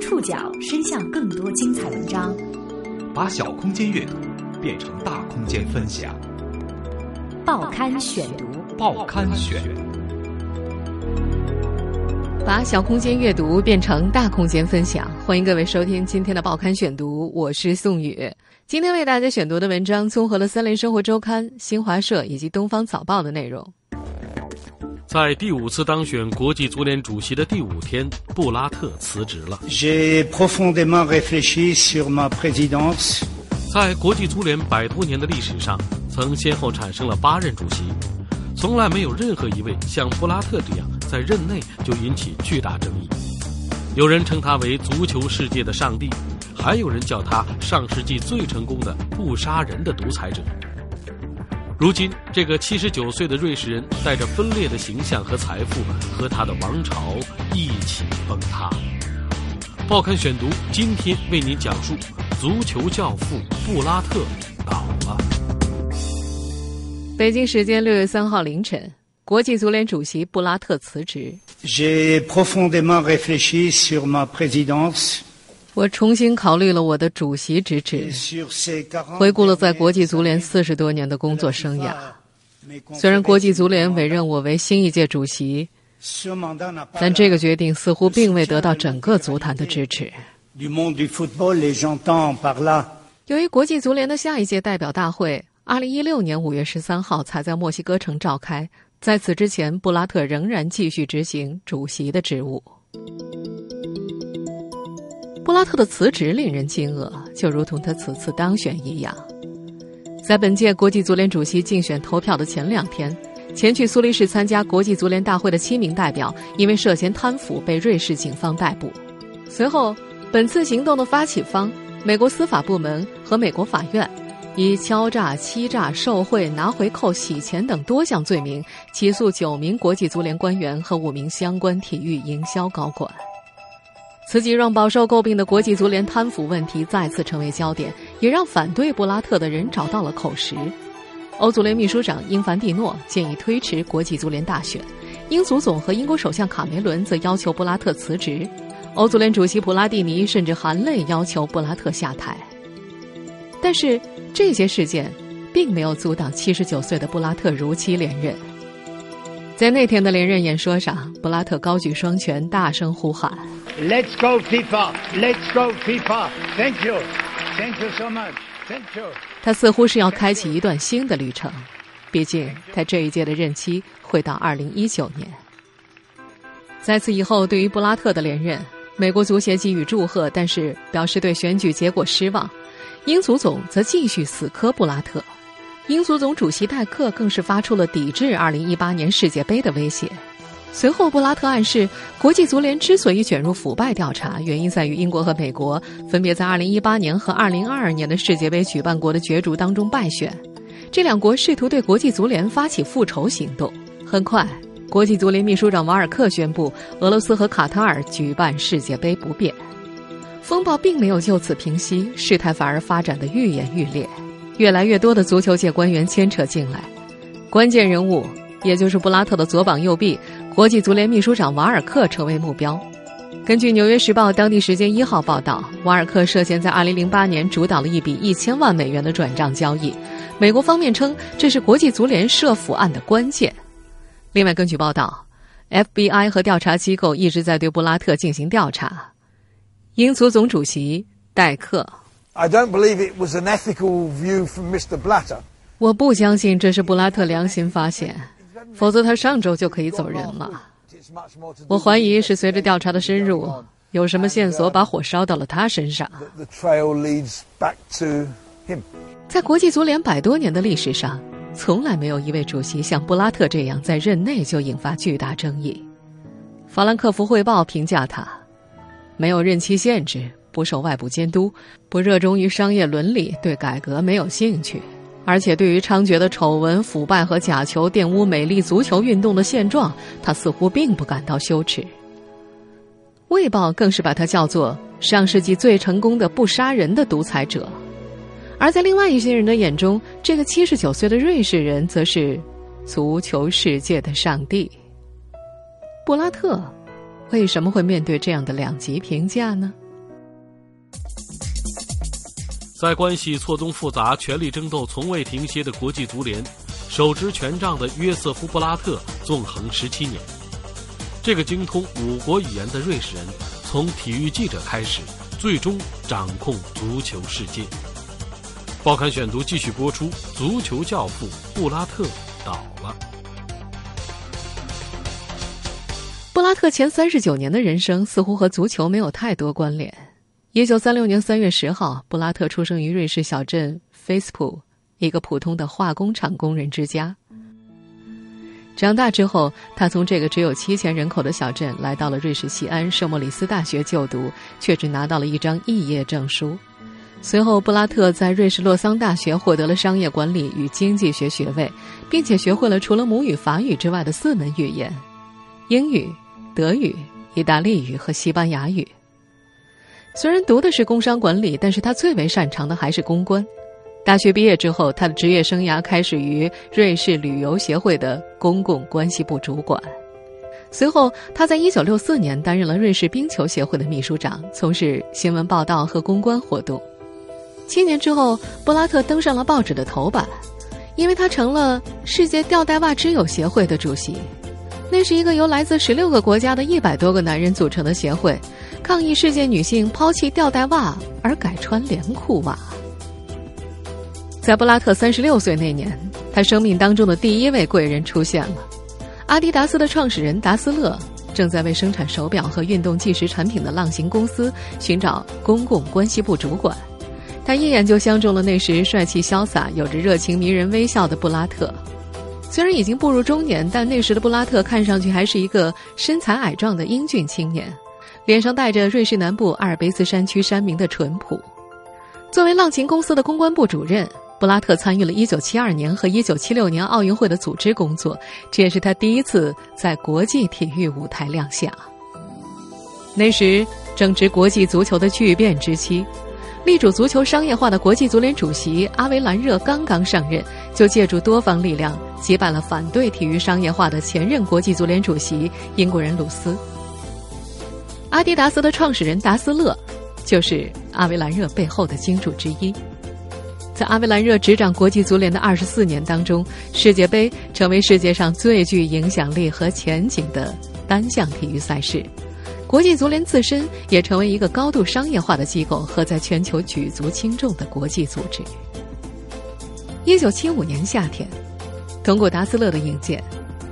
触角伸向更多精彩文章，把小空间阅读变成大空间分享。报刊选读，报刊选，把小空间阅读变成大空间分享。欢迎各位收听今天的报刊选读，我是宋宇。今天为大家选读的文章综合了《三联生活周刊》、新华社以及《东方早报》的内容。在第五次当选国际足联主席的第五天，布拉特辞职了。在国际足联百多年的历史上，曾先后产生了八任主席，从来没有任何一位像布拉特这样在任内就引起巨大争议。有人称他为足球世界的上帝，还有人叫他上世纪最成功的不杀人的独裁者。如今，这个七十九岁的瑞士人带着分裂的形象和财富，和他的王朝一起崩塌。报刊选读今天为您讲述：足球教父布拉特倒了。北京时间六月三号凌晨，国际足联主席布拉特辞职。J'ai profondément réfléchi sur ma présidence。我重新考虑了我的主席之职，回顾了在国际足联四十多年的工作生涯。虽然国际足联委任我为新一届主席，但这个决定似乎并未得到整个足坛的支持。由于国际足联的下一届代表大会，二零一六年五月十三号才在墨西哥城召开，在此之前，布拉特仍然继续执行主席的职务。布拉特的辞职令人惊愕，就如同他此次当选一样。在本届国际足联主席竞选投票的前两天，前去苏黎世参加国际足联大会的七名代表因为涉嫌贪腐被瑞士警方逮捕。随后，本次行动的发起方美国司法部门和美国法院以敲诈、欺诈、受贿、拿回扣、洗钱等多项罪名起诉九名国际足联官员和五名相关体育营销高管。此举让饱受诟病的国际足联贪腐问题再次成为焦点，也让反对布拉特的人找到了口实。欧足联秘书长英凡蒂诺建议推迟国际足联大选，英足总和英国首相卡梅伦则要求布拉特辞职，欧足联主席普拉蒂尼甚至含泪要求布拉特下台。但是这些事件并没有阻挡七十九岁的布拉特如期连任。在那天的连任演说上，布拉特高举双拳，大声呼喊。Let's go FIFA! Let's go FIFA! Thank you, thank you so much, thank you. 他似乎是要开启一段新的旅程，毕竟他这一届的任期会到二零一九年。在此以后，对于布拉特的连任，美国足协给予祝贺，但是表示对选举结果失望。英足总则继续死磕布拉特，英足总主席戴克更是发出了抵制二零一八年世界杯的威胁。随后，布拉特暗示，国际足联之所以卷入腐败调查，原因在于英国和美国分别在2018年和2022年的世界杯举办国的角逐当中败选，这两国试图对国际足联发起复仇行动。很快，国际足联秘书长瓦尔克宣布，俄罗斯和卡塔尔举办世界杯不变。风暴并没有就此平息，事态反而发展的愈演愈烈，越来越多的足球界官员牵扯进来，关键人物，也就是布拉特的左膀右臂。国际足联秘书长瓦尔克成为目标。根据《纽约时报》当地时间一号报道，瓦尔克涉嫌在2008年主导了一笔一千万美元的转账交易。美国方面称这是国际足联涉腐案的关键。另外，根据报道，FBI 和调查机构一直在对布拉特进行调查。英足总主席戴克：“I don't believe it was an ethical view from Mr. Blatter。”我不相信这是布拉特良心发现。否则他上周就可以走人了。我怀疑是随着调查的深入，有什么线索把火烧到了他身上。在国际足联百多年的历史上，从来没有一位主席像布拉特这样在任内就引发巨大争议。法兰克福汇报评价他：没有任期限制，不受外部监督，不热衷于商业伦理，对改革没有兴趣。而且，对于猖獗的丑闻、腐败和假球玷污美丽足球运动的现状，他似乎并不感到羞耻。《卫报》更是把他叫做上世纪最成功的不杀人的独裁者。而在另外一些人的眼中，这个七十九岁的瑞士人则是足球世界的上帝。布拉特为什么会面对这样的两极评价呢？在关系错综复杂、权力争斗从未停歇的国际足联，手执权杖的约瑟夫·布拉特纵横十七年。这个精通五国语言的瑞士人，从体育记者开始，最终掌控足球世界。报刊选读继续播出：足球教父布拉特倒了。布拉特前三十九年的人生似乎和足球没有太多关联。一九三六年三月十号，布拉特出生于瑞士小镇菲斯普，一个普通的化工厂工人之家。长大之后，他从这个只有七千人口的小镇来到了瑞士西安圣莫里斯大学就读，却只拿到了一张肄业证书。随后，布拉特在瑞士洛桑大学获得了商业管理与经济学学位，并且学会了除了母语法语之外的四门语言：英语、德语、意大利语和西班牙语。虽然读的是工商管理，但是他最为擅长的还是公关。大学毕业之后，他的职业生涯开始于瑞士旅游协会的公共关系部主管。随后，他在1964年担任了瑞士冰球协会的秘书长，从事新闻报道和公关活动。七年之后，布拉特登上了报纸的头版，因为他成了世界吊带袜之友协会的主席。那是一个由来自十六个国家的一百多个男人组成的协会，抗议世界女性抛弃吊带袜而改穿连裤袜。在布拉特三十六岁那年，他生命当中的第一位贵人出现了。阿迪达斯的创始人达斯勒正在为生产手表和运动计时产品的浪行公司寻找公共关系部主管。他一眼就相中了那时帅气潇洒、有着热情迷人微笑的布拉特。虽然已经步入中年，但那时的布拉特看上去还是一个身材矮壮的英俊青年，脸上带着瑞士南部阿尔卑斯山区山民的淳朴。作为浪琴公司的公关部主任，布拉特参与了1972年和1976年奥运会的组织工作，这也是他第一次在国际体育舞台亮相。那时正值国际足球的巨变之期。力主足球商业化的国际足联主席阿维兰热刚刚上任，就借助多方力量击败了反对体育商业化的前任国际足联主席英国人鲁斯。阿迪达斯的创始人达斯勒，就是阿维兰热背后的金主之一。在阿维兰热执掌国际足联的二十四年当中，世界杯成为世界上最具影响力和前景的单项体育赛事。国际足联自身也成为一个高度商业化的机构和在全球举足轻重的国际组织。一九七五年夏天，通过达斯勒的引荐，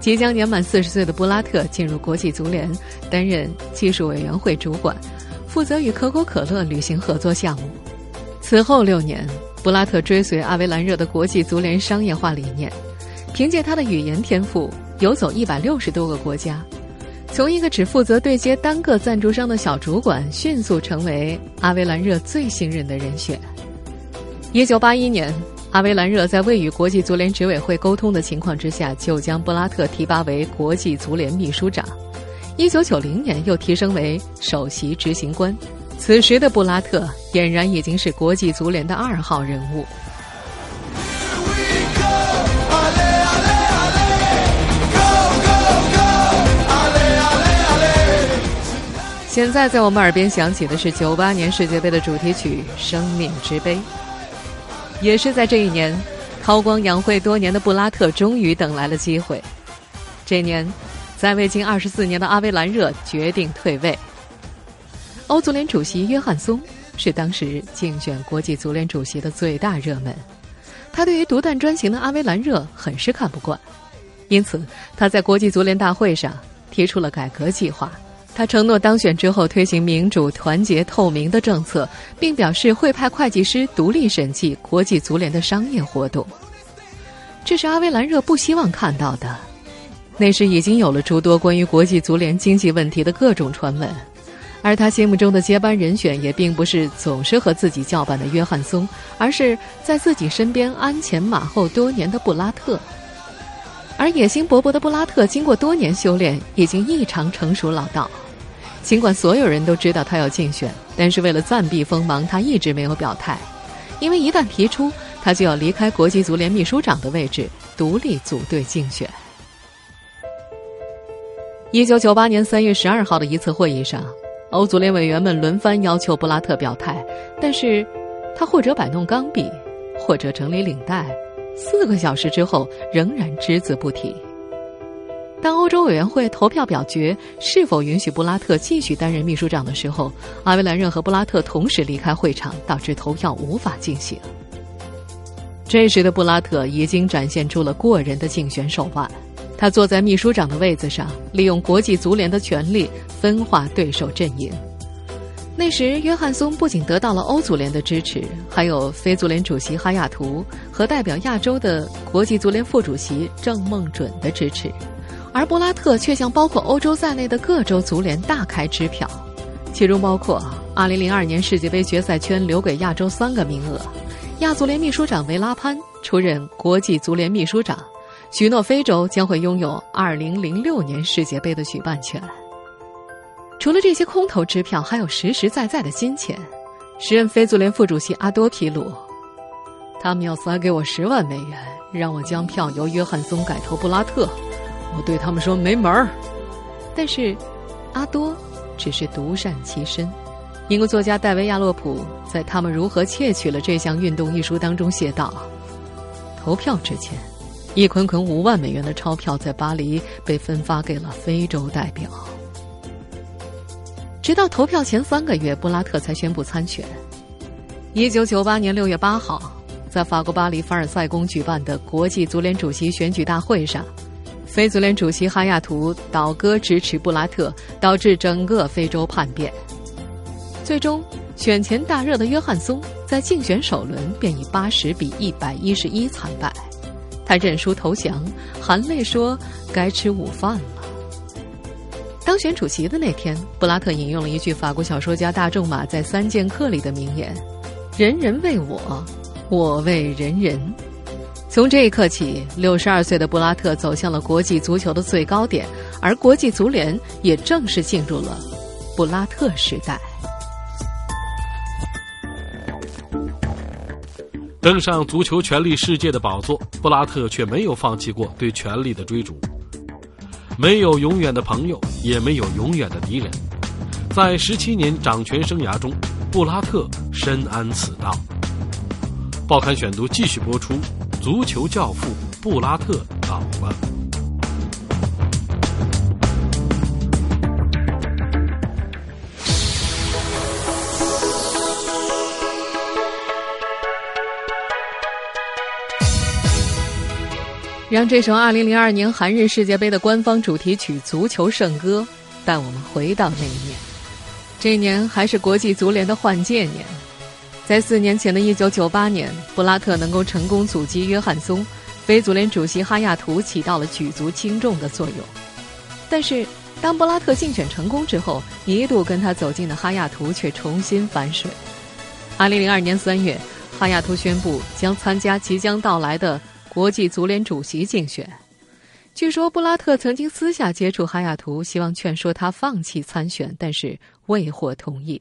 即将年满四十岁的布拉特进入国际足联，担任技术委员会主管，负责与可口可乐履行合作项目。此后六年，布拉特追随阿维兰热的国际足联商业化理念，凭借他的语言天赋，游走一百六十多个国家。从一个只负责对接单个赞助商的小主管，迅速成为阿维兰热最信任的人选。一九八一年，阿维兰热在未与国际足联执委会沟通的情况之下，就将布拉特提拔为国际足联秘书长。一九九零年，又提升为首席执行官。此时的布拉特俨然已经是国际足联的二号人物。现在在我们耳边响起的是九八年世界杯的主题曲《生命之杯》，也是在这一年，韬光养晦多年的布拉特终于等来了机会。这年，在位近二十四年的阿维兰热决定退位。欧足联主席约翰松是当时竞选国际足联主席的最大热门，他对于独断专行的阿维兰热很是看不惯，因此他在国际足联大会上提出了改革计划。他承诺当选之后推行民主、团结、透明的政策，并表示会派会计师独立审计国际足联的商业活动。这是阿维兰热不希望看到的。那时已经有了诸多关于国际足联经济问题的各种传闻，而他心目中的接班人选也并不是总是和自己叫板的约翰松，而是在自己身边鞍前马后多年的布拉特。而野心勃勃的布拉特，经过多年修炼，已经异常成熟老道。尽管所有人都知道他要竞选，但是为了暂避锋芒，他一直没有表态。因为一旦提出，他就要离开国际足联秘书长的位置，独立组队竞选。一九九八年三月十二号的一次会议上，欧足联委员们轮番要求布拉特表态，但是他或者摆弄钢笔，或者整理领带，四个小时之后仍然只字不提。当欧洲委员会投票表决是否允许布拉特继续担任秘书长的时候，阿维兰任和布拉特同时离开会场，导致投票无法进行。这时的布拉特已经展现出了过人的竞选手腕，他坐在秘书长的位子上，利用国际足联的权力分化对手阵营。那时，约翰松不仅得到了欧足联的支持，还有非足联主席哈亚图和代表亚洲的国际足联副主席郑梦准的支持。而布拉特却向包括欧洲在内的各州足联大开支票，其中包括2002年世界杯决赛圈留给亚洲三个名额，亚足联秘书长维拉潘出任国际足联秘书长，许诺非洲将会拥有2006年世界杯的举办权。除了这些空头支票，还有实实在在的金钱。时任非足联副主席阿多披露，他们要塞给我十万美元，让我将票由约翰松改投布拉特。我对他们说没门儿，但是阿多只是独善其身。英国作家戴维·亚洛普在《他们如何窃取了这项运动》一书当中写道：“投票之前，一捆捆五万美元的钞票在巴黎被分发给了非洲代表。直到投票前三个月，布拉特才宣布参选。一九九八年六月八号，在法国巴黎凡尔赛宫举办的国际足联主席选举大会上。”非足联主席哈亚图倒戈支持布拉特，导致整个非洲叛变。最终，选前大热的约翰松在竞选首轮便以八十比一百一十一惨败，他认输投降，含泪说：“该吃午饭了。”当选主席的那天，布拉特引用了一句法国小说家大仲马在《三剑客》里的名言：“人人为我，我为人人。”从这一刻起，六十二岁的布拉特走向了国际足球的最高点，而国际足联也正式进入了布拉特时代。登上足球权力世界的宝座，布拉特却没有放弃过对权力的追逐。没有永远的朋友，也没有永远的敌人。在十七年掌权生涯中，布拉特深谙此道。报刊选读继续播出。足球教父布拉特倒了。让这首2002年韩日世界杯的官方主题曲《足球圣歌》带我们回到那一年。这一年还是国际足联的换届年。在四年前的一九九八年，布拉特能够成功阻击约翰松，非足联主席哈亚图起到了举足轻重的作用。但是，当布拉特竞选成功之后，一度跟他走近的哈亚图却重新反水。二零零二年三月，哈亚图宣布将参加即将到来的国际足联主席竞选。据说，布拉特曾经私下接触哈亚图，希望劝说他放弃参选，但是未获同意。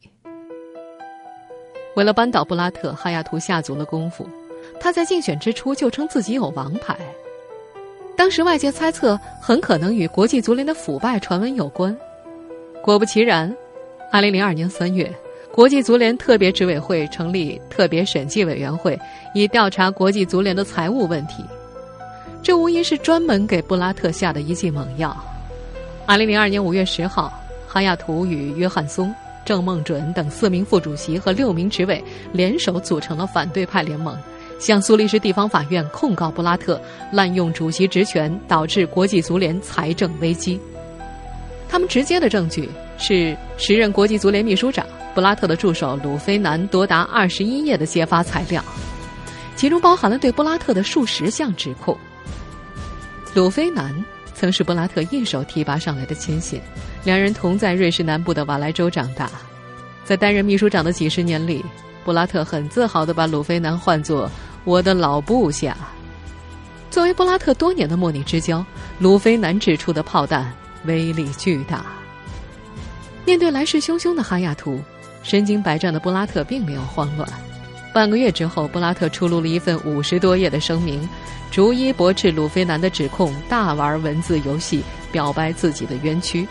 为了扳倒布拉特，哈亚图下足了功夫。他在竞选之初就称自己有王牌。当时外界猜测很可能与国际足联的腐败传闻有关。果不其然，2002年3月，国际足联特别执委会成立特别审计委员会，以调查国际足联的财务问题。这无疑是专门给布拉特下的一剂猛药。2002年5月10号，哈亚图与约翰松。郑梦准等四名副主席和六名执委联手组成了反对派联盟，向苏黎世地方法院控告布拉特滥用主席职权，导致国际足联财政危机。他们直接的证据是时任国际足联秘书长布拉特的助手鲁菲南多达二十一页的揭发材料，其中包含了对布拉特的数十项指控。鲁菲南。曾是布拉特一手提拔上来的亲信，两人同在瑞士南部的瓦莱州长大。在担任秘书长的几十年里，布拉特很自豪地把鲁菲南唤作“我的老部下”。作为布拉特多年的莫逆之交，鲁菲南指出的炮弹威力巨大。面对来势汹汹的哈亚图，身经百战的布拉特并没有慌乱。半个月之后，布拉特出炉了一份五十多页的声明。逐一驳斥鲁菲南的指控，大玩文字游戏，表白自己的冤屈。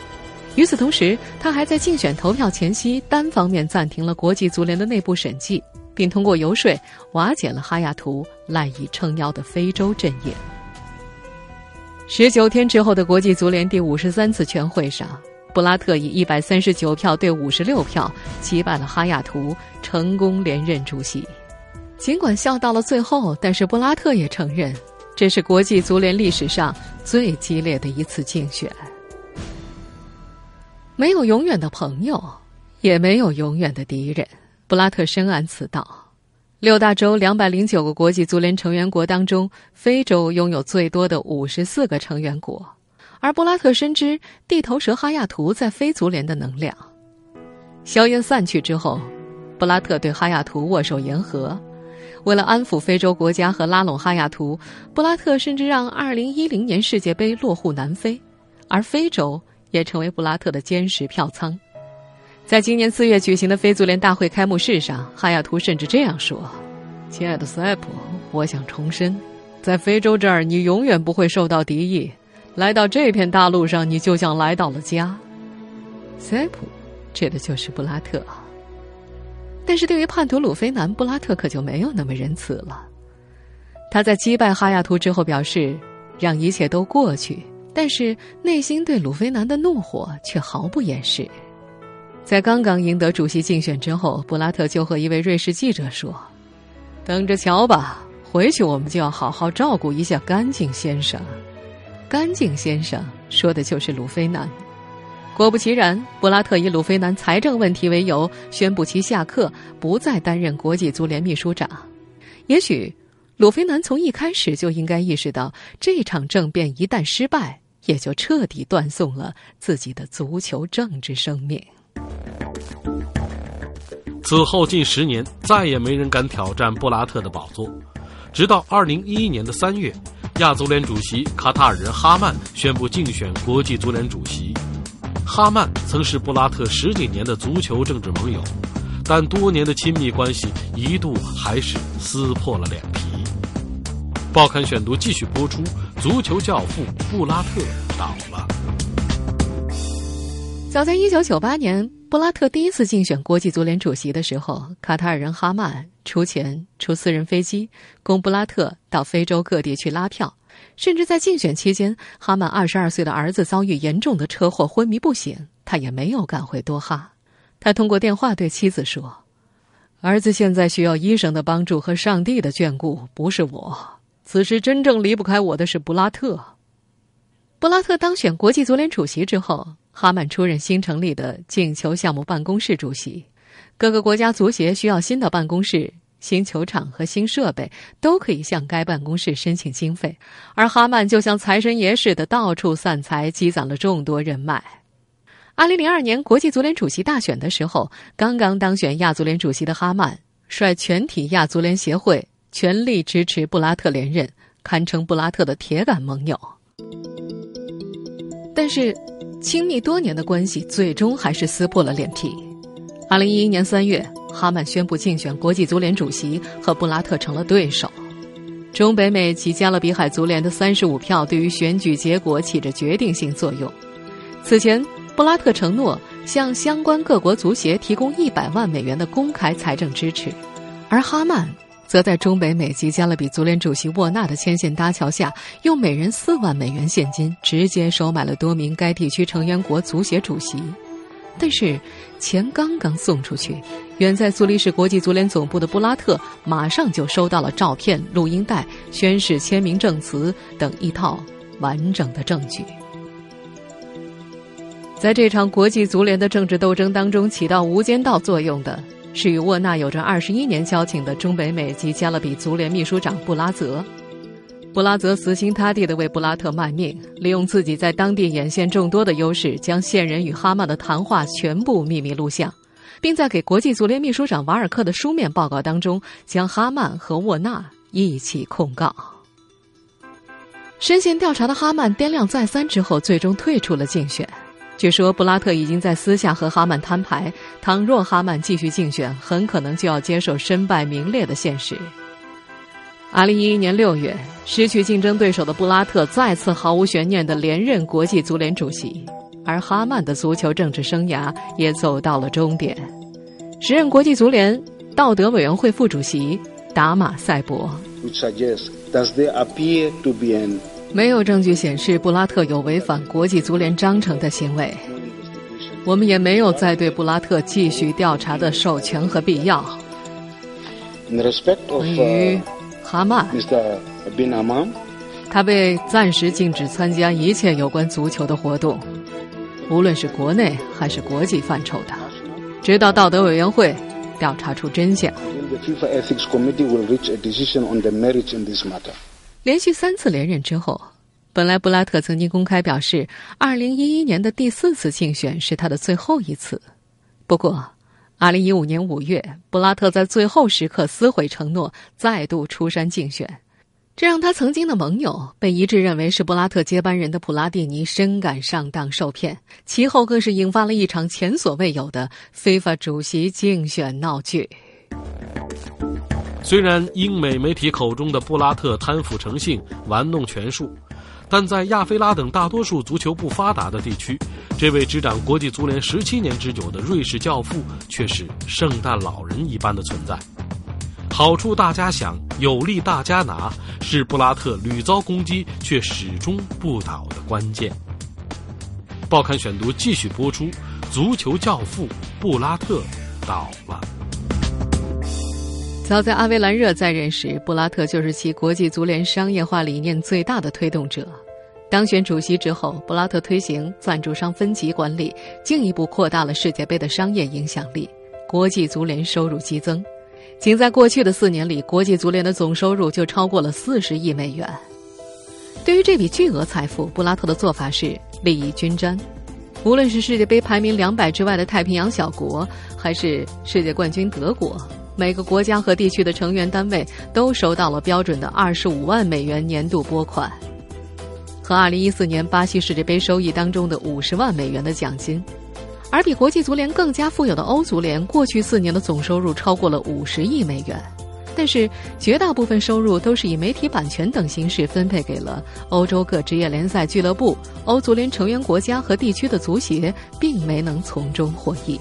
与此同时，他还在竞选投票前夕单方面暂停了国际足联的内部审计，并通过游说瓦解了哈亚图赖以撑腰的非洲阵营。十九天之后的国际足联第五十三次全会上，布拉特以一百三十九票对五十六票击败了哈亚图，成功连任主席。尽管笑到了最后，但是布拉特也承认，这是国际足联历史上最激烈的一次竞选。没有永远的朋友，也没有永远的敌人。布拉特深谙此道。六大洲两百零九个国际足联成员国当中，非洲拥有最多的五十四个成员国，而布拉特深知地头蛇哈亚图在非足联的能量。硝烟散去之后，布拉特对哈亚图握手言和。为了安抚非洲国家和拉拢哈亚图，布拉特甚至让二零一零年世界杯落户南非，而非洲。也成为布拉特的坚实票仓。在今年四月举行的非足联大会开幕式上，哈亚图甚至这样说：“亲爱的塞普，我想重申，在非洲这儿，你永远不会受到敌意。来到这片大陆上，你就像来到了家。”塞普指的就是布拉特。但是对于叛徒鲁菲南，布拉特可就没有那么仁慈了。他在击败哈亚图之后表示：“让一切都过去。”但是内心对鲁菲南的怒火却毫不掩饰。在刚刚赢得主席竞选之后，布拉特就和一位瑞士记者说：“等着瞧吧，回去我们就要好好照顾一下干净先生。”干净先生说的就是鲁菲南。果不其然，布拉特以鲁菲南财政问题为由，宣布其下课，不再担任国际足联秘书长。也许，鲁菲南从一开始就应该意识到，这场政变一旦失败。也就彻底断送了自己的足球政治生命。此后近十年，再也没人敢挑战布拉特的宝座。直到二零一一年的三月，亚足联主席卡塔尔人哈曼宣布竞选国际足联主席。哈曼曾是布拉特十几年的足球政治盟友，但多年的亲密关系一度还是撕破了脸皮。报刊选读继续播出。足球教父布拉特倒了。早在一九九八年，布拉特第一次竞选国际足联主席的时候，卡塔尔人哈曼出钱出私人飞机，供布拉特到非洲各地去拉票。甚至在竞选期间，哈曼二十二岁的儿子遭遇严重的车祸，昏迷不醒，他也没有赶回多哈。他通过电话对妻子说：“儿子现在需要医生的帮助和上帝的眷顾，不是我。”此时真正离不开我的是布拉特。布拉特当选国际足联主席之后，哈曼出任新成立的进球项目办公室主席。各个国家足协需要新的办公室、新球场和新设备，都可以向该办公室申请经费。而哈曼就像财神爷似的，到处散财，积攒了众多人脉。二零零二年国际足联主席大选的时候，刚刚当选亚足联主席的哈曼率全体亚足联协会。全力支持布拉特连任，堪称布拉特的铁杆盟友。但是，亲密多年的关系最终还是撕破了脸皮。二零一一年三月，哈曼宣布竞选国际足联主席，和布拉特成了对手。中北美及加勒比海足联的三十五票对于选举结果起着决定性作用。此前，布拉特承诺向相关各国足协提供一百万美元的公开财政支持，而哈曼。则在中北美及加勒比足联主席沃纳的牵线搭桥下，用每人四万美元现金直接收买了多名该地区成员国足协主席。但是，钱刚刚送出去，远在苏黎世国际足联总部的布拉特马上就收到了照片、录音带、宣誓签名证词等一套完整的证据。在这场国际足联的政治斗争当中，起到无间道作用的。是与沃纳有着二十一年交情的中北美及加勒比足联秘书长布拉泽。布拉泽死心塌地地为布拉特卖命，利用自己在当地眼线众多的优势，将线人与哈曼的谈话全部秘密录像，并在给国际足联秘书长瓦尔克的书面报告当中，将哈曼和沃纳一起控告。深陷调查的哈曼掂量再三之后，最终退出了竞选。据说布拉特已经在私下和哈曼摊牌，倘若哈曼继续竞选，很可能就要接受身败名裂的现实。二零一一年六月，失去竞争对手的布拉特再次毫无悬念地连任国际足联主席，而哈曼的足球政治生涯也走到了终点。时任国际足联道德委员会副主席达马塞博。没有证据显示布拉特有违反国际足联章程的行为，我们也没有再对布拉特继续调查的授权和必要。关于哈曼，他被暂时禁止参加一切有关足球的活动，无论是国内还是国际范畴的，直到道德委员会调查出真相。连续三次连任之后，本来布拉特曾经公开表示，二零一一年的第四次竞选是他的最后一次。不过，二零一五年五月，布拉特在最后时刻撕毁承诺，再度出山竞选，这让他曾经的盟友被一致认为是布拉特接班人的普拉蒂尼深感上当受骗。其后更是引发了一场前所未有的非法主席竞选闹剧。虽然英美媒体口中的布拉特贪腐成性、玩弄权术，但在亚非拉等大多数足球不发达的地区，这位执掌国际足联十七年之久的瑞士教父却是圣诞老人一般的存在。好处大家享，有利大家拿，是布拉特屡遭攻击却始终不倒的关键。报刊选读继续播出：足球教父布拉特倒了。早在阿维兰热在任时，布拉特就是其国际足联商业化理念最大的推动者。当选主席之后，布拉特推行赞助商分级管理，进一步扩大了世界杯的商业影响力。国际足联收入激增，仅在过去的四年里，国际足联的总收入就超过了四十亿美元。对于这笔巨额财富，布拉特的做法是利益均沾。无论是世界杯排名两百之外的太平洋小国，还是世界冠军德国。每个国家和地区的成员单位都收到了标准的二十五万美元年度拨款，和二零一四年巴西世界杯收益当中的五十万美元的奖金。而比国际足联更加富有的欧足联，过去四年的总收入超过了五十亿美元，但是绝大部分收入都是以媒体版权等形式分配给了欧洲各职业联赛俱乐部、欧足联成员国家和地区的足协，并没能从中获益。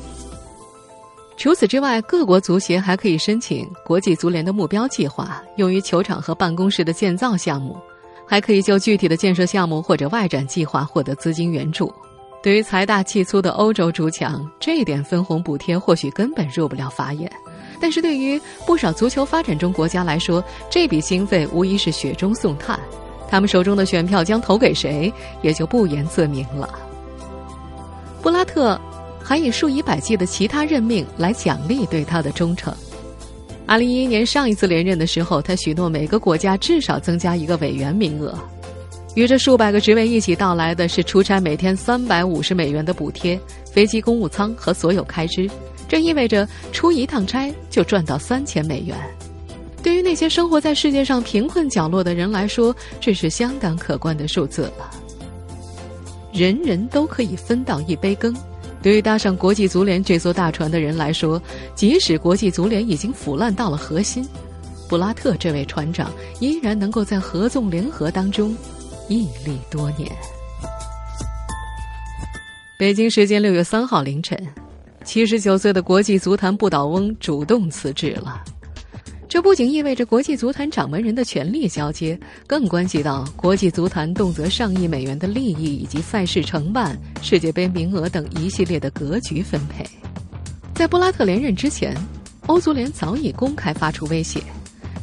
除此之外，各国足协还可以申请国际足联的目标计划，用于球场和办公室的建造项目；还可以就具体的建设项目或者外展计划获得资金援助。对于财大气粗的欧洲足强，这一点分红补贴或许根本入不了法眼；但是对于不少足球发展中国家来说，这笔经费无疑是雪中送炭。他们手中的选票将投给谁，也就不言自明了。布拉特。还以数以百计的其他任命来奖励对他的忠诚。二零一一年上一次连任的时候，他许诺每个国家至少增加一个委员名额。与这数百个职位一起到来的是出差每天三百五十美元的补贴、飞机公务舱和所有开支。这意味着出一趟差就赚到三千美元。对于那些生活在世界上贫困角落的人来说，这是相当可观的数字了。人人都可以分到一杯羹。对于搭上国际足联这艘大船的人来说，即使国际足联已经腐烂到了核心，布拉特这位船长依然能够在合纵联合当中屹立多年。北京时间六月三号凌晨，七十九岁的国际足坛不倒翁主动辞职了。这不仅意味着国际足坛掌门人的权力交接，更关系到国际足坛动辄上亿美元的利益以及赛事承办、世界杯名额等一系列的格局分配。在布拉特连任之前，欧足联早已公开发出威胁：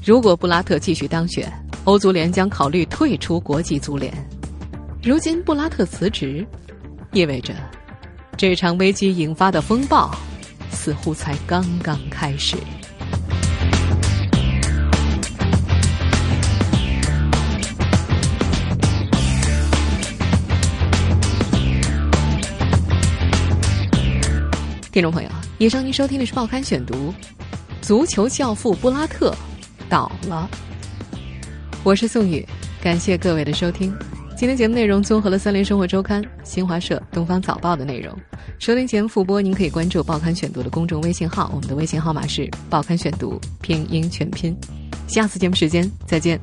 如果布拉特继续当选，欧足联将考虑退出国际足联。如今布拉特辞职，意味着这场危机引发的风暴似乎才刚刚开始。听众朋友，以上您收听的是《报刊选读》，足球教父布拉特倒了。我是宋宇，感谢各位的收听。今天节目内容综合了《三联生活周刊》、新华社、东方早报的内容。收听节目复播，您可以关注《报刊选读》的公众微信号，我们的微信号码是《报刊选读》拼音全拼。下次节目时间再见。